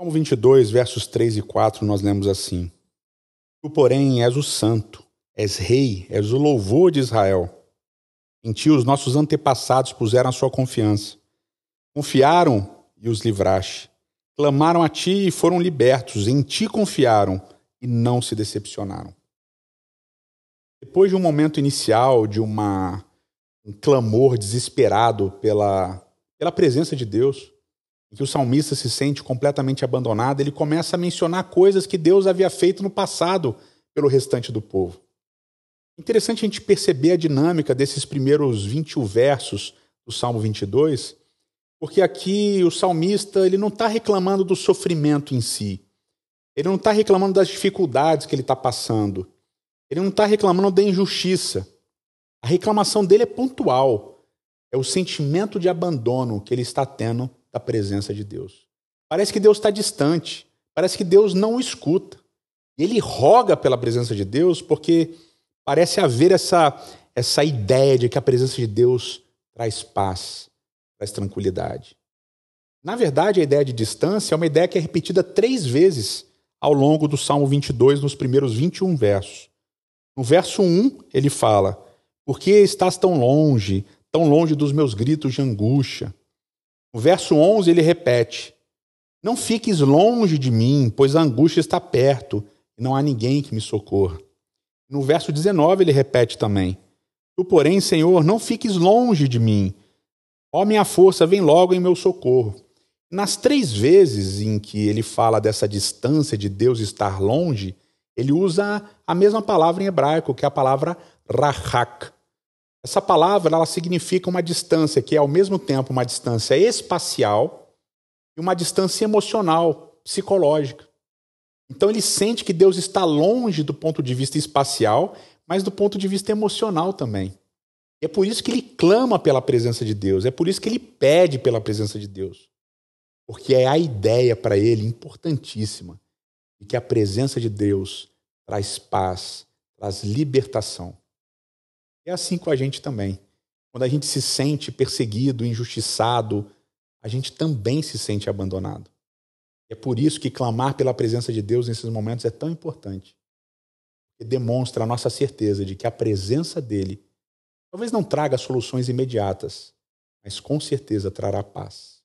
Salmo 22, versos 3 e 4, nós lemos assim: Tu, porém, és o santo, és rei, és o louvor de Israel. Em ti os nossos antepassados puseram a sua confiança. Confiaram e os livraste. Clamaram a ti e foram libertos. Em ti confiaram e não se decepcionaram. Depois de um momento inicial de uma, um clamor desesperado pela, pela presença de Deus, em que o salmista se sente completamente abandonado, ele começa a mencionar coisas que Deus havia feito no passado pelo restante do povo. Interessante a gente perceber a dinâmica desses primeiros 21 versos do Salmo 22, porque aqui o salmista ele não está reclamando do sofrimento em si, ele não está reclamando das dificuldades que ele está passando, ele não está reclamando da injustiça. A reclamação dele é pontual, é o sentimento de abandono que ele está tendo da presença de Deus. Parece que Deus está distante, parece que Deus não o escuta. Ele roga pela presença de Deus porque parece haver essa, essa ideia de que a presença de Deus traz paz, traz tranquilidade. Na verdade, a ideia de distância é uma ideia que é repetida três vezes ao longo do Salmo 22, nos primeiros 21 versos. No verso 1, ele fala: Por que estás tão longe, tão longe dos meus gritos de angústia? No verso 11 ele repete: Não fiques longe de mim, pois a angústia está perto e não há ninguém que me socorra. No verso 19 ele repete também: Tu, porém, Senhor, não fiques longe de mim. Ó minha força, vem logo em meu socorro. Nas três vezes em que ele fala dessa distância de Deus estar longe, ele usa a mesma palavra em hebraico, que é a palavra rahak, essa palavra ela significa uma distância que é ao mesmo tempo uma distância espacial e uma distância emocional, psicológica. Então ele sente que Deus está longe do ponto de vista espacial, mas do ponto de vista emocional também. E é por isso que ele clama pela presença de Deus, é por isso que ele pede pela presença de Deus. Porque é a ideia para ele importantíssima de que a presença de Deus traz paz, traz libertação. É assim com a gente também. Quando a gente se sente perseguido, injustiçado, a gente também se sente abandonado. É por isso que clamar pela presença de Deus nesses momentos é tão importante. Porque demonstra a nossa certeza de que a presença dele talvez não traga soluções imediatas, mas com certeza trará paz.